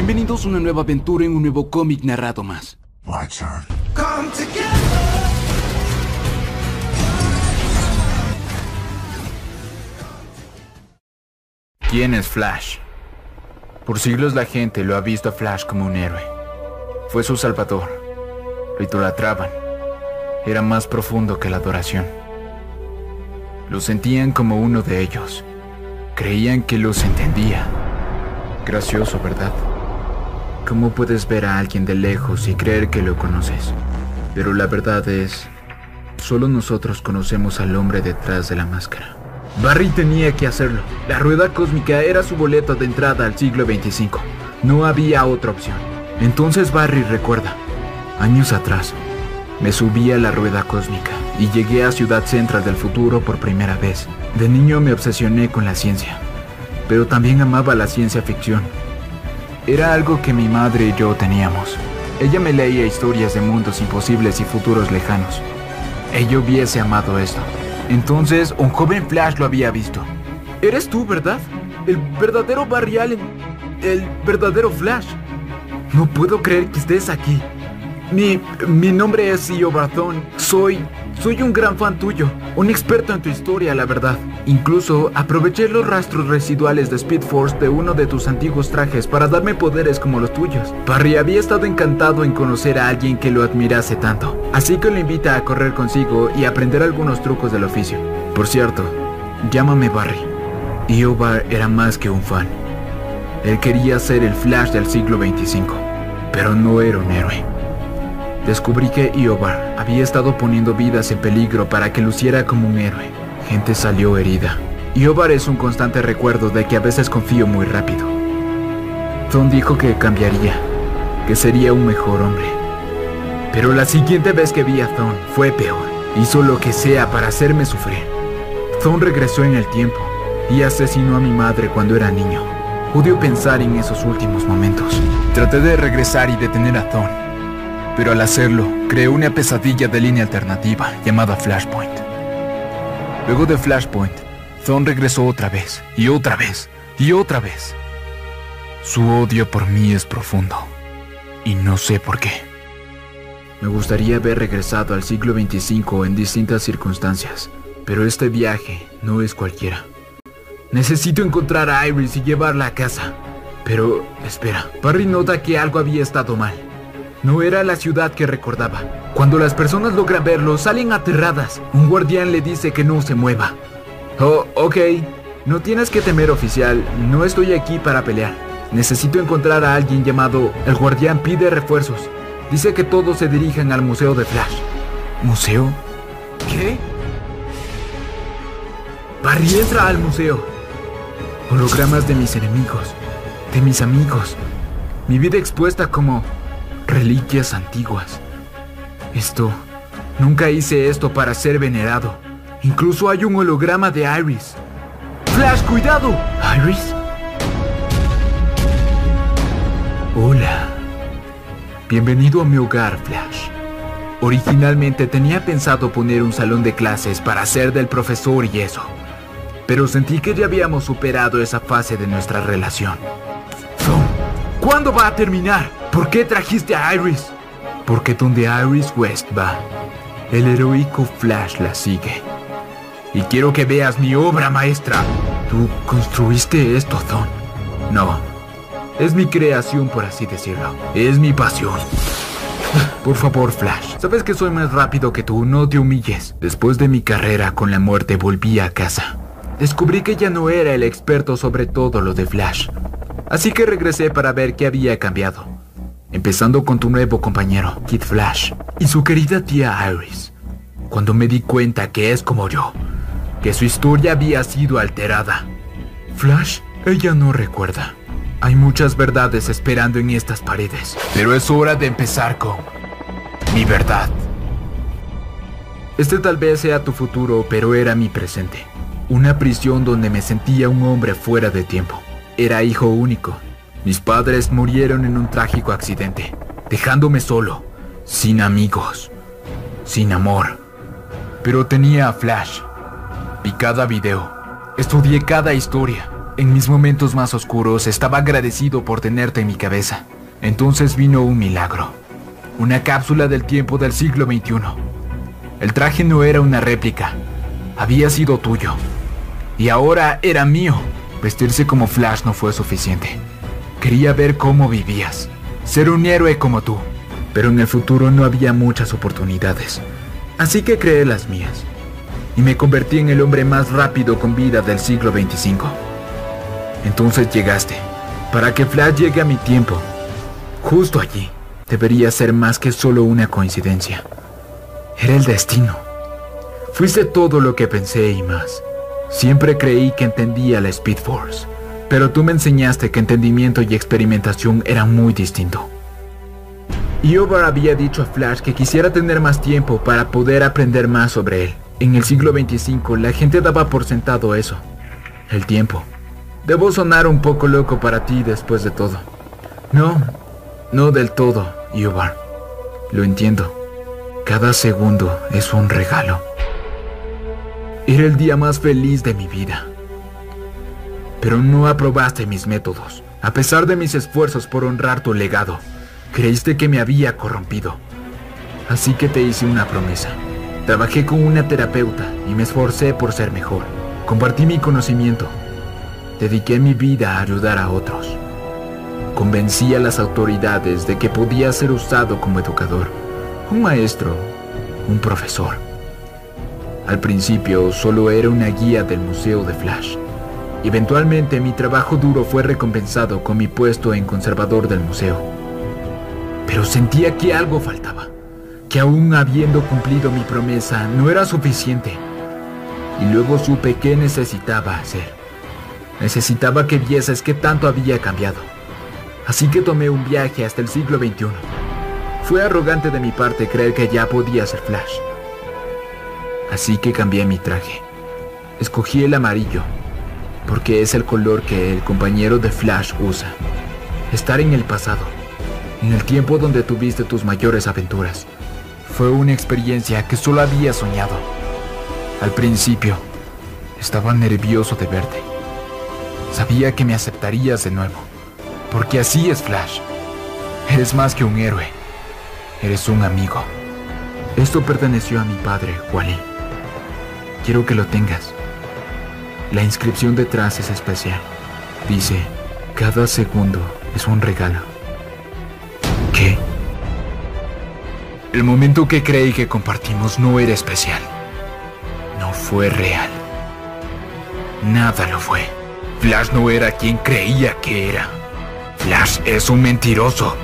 Bienvenidos a una nueva aventura en un nuevo cómic narrado más. ¿Quién es Flash? Por siglos la gente lo ha visto a Flash como un héroe. Fue su salvador. Lo idolatraban. Era más profundo que la adoración. Lo sentían como uno de ellos. Creían que los entendía. Gracioso, ¿verdad? ¿Cómo puedes ver a alguien de lejos y creer que lo conoces? Pero la verdad es, solo nosotros conocemos al hombre detrás de la máscara. Barry tenía que hacerlo. La rueda cósmica era su boleto de entrada al siglo 25. No había otra opción. Entonces Barry recuerda, años atrás, me subí a la rueda cósmica y llegué a Ciudad Central del futuro por primera vez. De niño me obsesioné con la ciencia, pero también amaba la ciencia ficción. Era algo que mi madre y yo teníamos. Ella me leía historias de mundos imposibles y futuros lejanos. Ella hubiese amado esto. Entonces, un joven Flash lo había visto. Eres tú, ¿verdad? El verdadero Barry Allen. El verdadero Flash. No puedo creer que estés aquí. Mi, mi nombre es Io. Soy, soy un gran fan tuyo. Un experto en tu historia, la verdad. Incluso aproveché los rastros residuales de Speed Force de uno de tus antiguos trajes para darme poderes como los tuyos. Barry había estado encantado en conocer a alguien que lo admirase tanto. Así que lo invita a correr consigo y aprender algunos trucos del oficio. Por cierto, llámame Barry. Iobar era más que un fan. Él quería ser el Flash del siglo 25, pero no era un héroe. Descubrí que Iobar había estado poniendo vidas en peligro para que luciera como un héroe. Gente salió herida. Iobar es un constante recuerdo de que a veces confío muy rápido. Thon dijo que cambiaría, que sería un mejor hombre. Pero la siguiente vez que vi a Thon fue peor. Hizo lo que sea para hacerme sufrir. Thon regresó en el tiempo y asesinó a mi madre cuando era niño. Pude pensar en esos últimos momentos. Traté de regresar y detener a Thon, pero al hacerlo, creé una pesadilla de línea alternativa llamada Flashpoint. Luego de Flashpoint, Thon regresó otra vez, y otra vez, y otra vez. Su odio por mí es profundo, y no sé por qué. Me gustaría haber regresado al siglo XXV en distintas circunstancias, pero este viaje no es cualquiera. Necesito encontrar a Iris y llevarla a casa. Pero, espera, Barry nota que algo había estado mal. No era la ciudad que recordaba. Cuando las personas logran verlo, salen aterradas. Un guardián le dice que no se mueva. Oh, ok. No tienes que temer, oficial. No estoy aquí para pelear. Necesito encontrar a alguien llamado... El guardián pide refuerzos. Dice que todos se dirigen al Museo de Flash. ¿Museo? ¿Qué? Barry entra al museo. Hologramas de mis enemigos, de mis amigos. Mi vida expuesta como reliquias antiguas. Esto... Nunca hice esto para ser venerado. Incluso hay un holograma de Iris. ¡Flash, cuidado! ¿Iris? Hola. Bienvenido a mi hogar, Flash. Originalmente tenía pensado poner un salón de clases para ser del profesor y eso. Pero sentí que ya habíamos superado esa fase de nuestra relación. ¿Cuándo va a terminar? ¿Por qué trajiste a Iris? Porque donde Iris West va, el heroico Flash la sigue. Y quiero que veas mi obra maestra. Tú construiste esto, Thon. No. Es mi creación, por así decirlo. Es mi pasión. Por favor, Flash. Sabes que soy más rápido que tú, no te humilles. Después de mi carrera con la muerte volví a casa. Descubrí que ya no era el experto sobre todo lo de Flash. Así que regresé para ver qué había cambiado. Empezando con tu nuevo compañero, Kid Flash, y su querida tía Iris. Cuando me di cuenta que es como yo, que su historia había sido alterada. Flash, ella no recuerda. Hay muchas verdades esperando en estas paredes, pero es hora de empezar con mi verdad. Este tal vez sea tu futuro, pero era mi presente. Una prisión donde me sentía un hombre fuera de tiempo. Era hijo único. Mis padres murieron en un trágico accidente, dejándome solo, sin amigos, sin amor. Pero tenía a Flash. Vi cada video, estudié cada historia. En mis momentos más oscuros estaba agradecido por tenerte en mi cabeza. Entonces vino un milagro. Una cápsula del tiempo del siglo XXI. El traje no era una réplica. Había sido tuyo. Y ahora era mío. Vestirse como Flash no fue suficiente. Quería ver cómo vivías. Ser un héroe como tú. Pero en el futuro no había muchas oportunidades. Así que creé las mías. Y me convertí en el hombre más rápido con vida del siglo XXV. Entonces llegaste. Para que Flash llegue a mi tiempo. Justo allí. Debería ser más que solo una coincidencia. Era el destino. Fuiste todo lo que pensé y más. Siempre creí que entendía la Speed Force, pero tú me enseñaste que entendimiento y experimentación eran muy distintos. Iobar había dicho a Flash que quisiera tener más tiempo para poder aprender más sobre él. En el siglo 25 la gente daba por sentado eso. El tiempo. Debo sonar un poco loco para ti después de todo. No, no del todo, Iobar. Lo entiendo. Cada segundo es un regalo. Era el día más feliz de mi vida. Pero no aprobaste mis métodos. A pesar de mis esfuerzos por honrar tu legado, creíste que me había corrompido. Así que te hice una promesa. Trabajé con una terapeuta y me esforcé por ser mejor. Compartí mi conocimiento. Dediqué mi vida a ayudar a otros. Convencí a las autoridades de que podía ser usado como educador, un maestro, un profesor. Al principio solo era una guía del Museo de Flash. Eventualmente mi trabajo duro fue recompensado con mi puesto en conservador del museo. Pero sentía que algo faltaba, que aún habiendo cumplido mi promesa no era suficiente. Y luego supe qué necesitaba hacer. Necesitaba que vieses qué tanto había cambiado. Así que tomé un viaje hasta el siglo XXI. Fue arrogante de mi parte creer que ya podía ser Flash. Así que cambié mi traje. Escogí el amarillo, porque es el color que el compañero de Flash usa. Estar en el pasado, en el tiempo donde tuviste tus mayores aventuras, fue una experiencia que solo había soñado. Al principio, estaba nervioso de verte. Sabía que me aceptarías de nuevo, porque así es Flash. Eres más que un héroe, eres un amigo. Esto perteneció a mi padre, Wally. Quiero que lo tengas. La inscripción detrás es especial. Dice, cada segundo es un regalo. ¿Qué? El momento que creí que compartimos no era especial. No fue real. Nada lo fue. Flash no era quien creía que era. Flash es un mentiroso.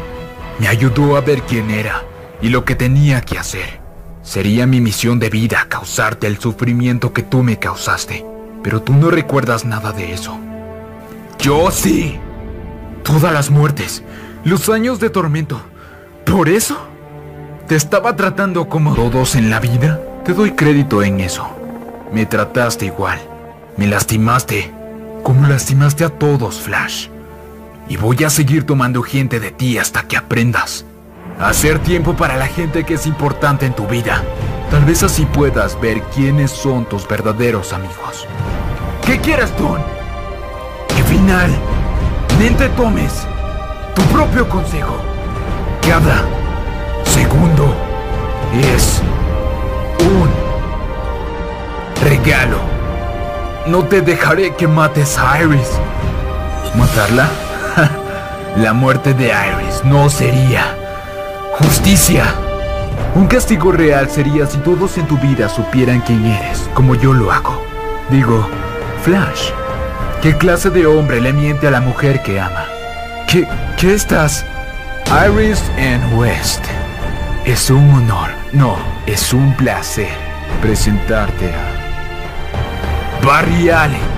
Me ayudó a ver quién era y lo que tenía que hacer. Sería mi misión de vida causarte el sufrimiento que tú me causaste. Pero tú no recuerdas nada de eso. Yo sí. Todas las muertes, los años de tormento. ¿Por eso? ¿Te estaba tratando como todos en la vida? Te doy crédito en eso. Me trataste igual. Me lastimaste. Como lastimaste a todos, Flash. Y voy a seguir tomando gente de ti hasta que aprendas. Hacer tiempo para la gente que es importante en tu vida. Tal vez así puedas ver quiénes son tus verdaderos amigos. ¿Qué quieres, tú? Que finalmente tomes tu propio consejo. Cada segundo es un regalo. No te dejaré que mates a Iris. ¿Matarla? La muerte de Iris no sería Justicia. Un castigo real sería si todos en tu vida supieran quién eres, como yo lo hago. Digo, Flash, ¿qué clase de hombre le miente a la mujer que ama? ¿Qué, qué estás? Iris and West. Es un honor, no, es un placer presentarte a Barry Allen.